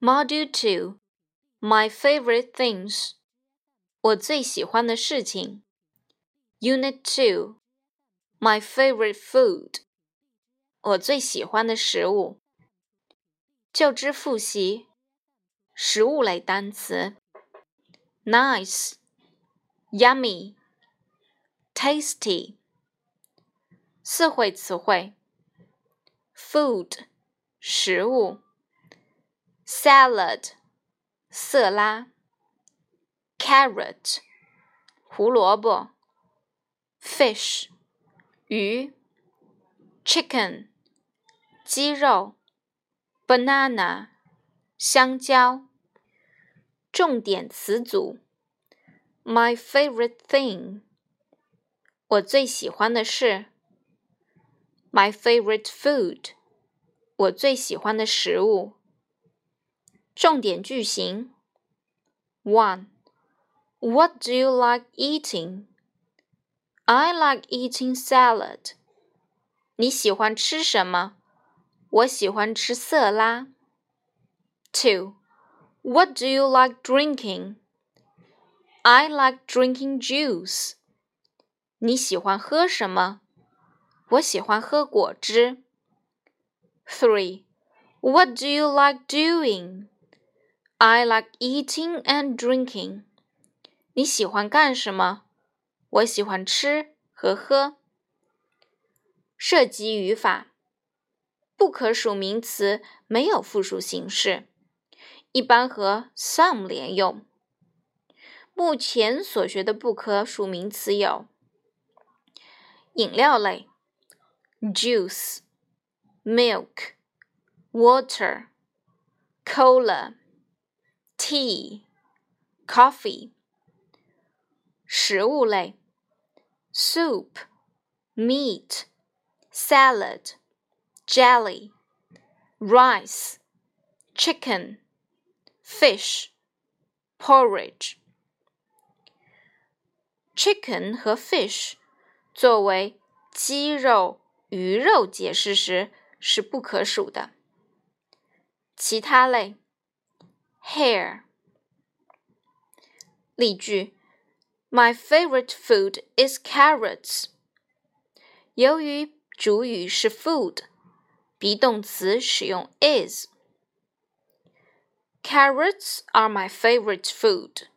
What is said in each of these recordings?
Module 2 My favorite things 我最喜欢的事情 Unit 2 My favorite food 我最喜欢的食物就知复习食物类单词 Nice Yummy Tasty 四会词汇 Food 食物 salad 色拉，carrot 胡萝卜，fish 鱼，chicken 鸡肉，banana 香蕉。重点词组：my favorite thing 我最喜欢的是；my favorite food 我最喜欢的食物。 重点句型：One, What do you like eating? I like eating salad. 你喜欢吃什么？我喜欢吃色拉。Two, What do you like drinking? I like drinking juice. 你喜欢喝什么？我喜欢喝果汁。Three, What do you like doing? I like eating and drinking. 你喜欢干什么？我喜欢吃和喝。涉及语法，不可数名词没有复数形式，一般和 some 连用。目前所学的不可数名词有：饮料类，juice、milk、water、cola。tea, coffee. 食物类：soup, meat, salad, jelly, rice, chicken, fish, porridge. chicken 和 fish 作为鸡肉、鱼肉解释时是不可数的。其他类。hair. 例句：My favorite food is carrots. 由于主语是 food，be 动词使用 is。Carrots are my favorite food.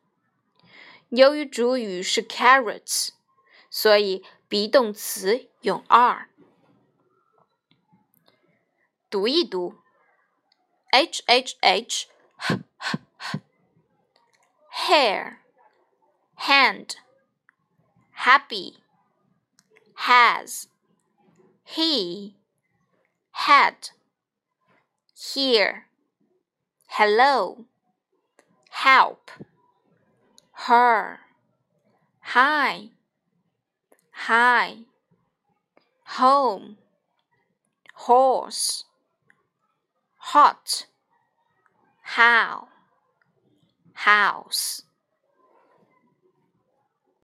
由于主语是 carrots，所以 be 动词用 are。读一读，h h h。hair, Hand, happy, has, he, had, here, hello, help, her, hi, hi, home, horse, hot how house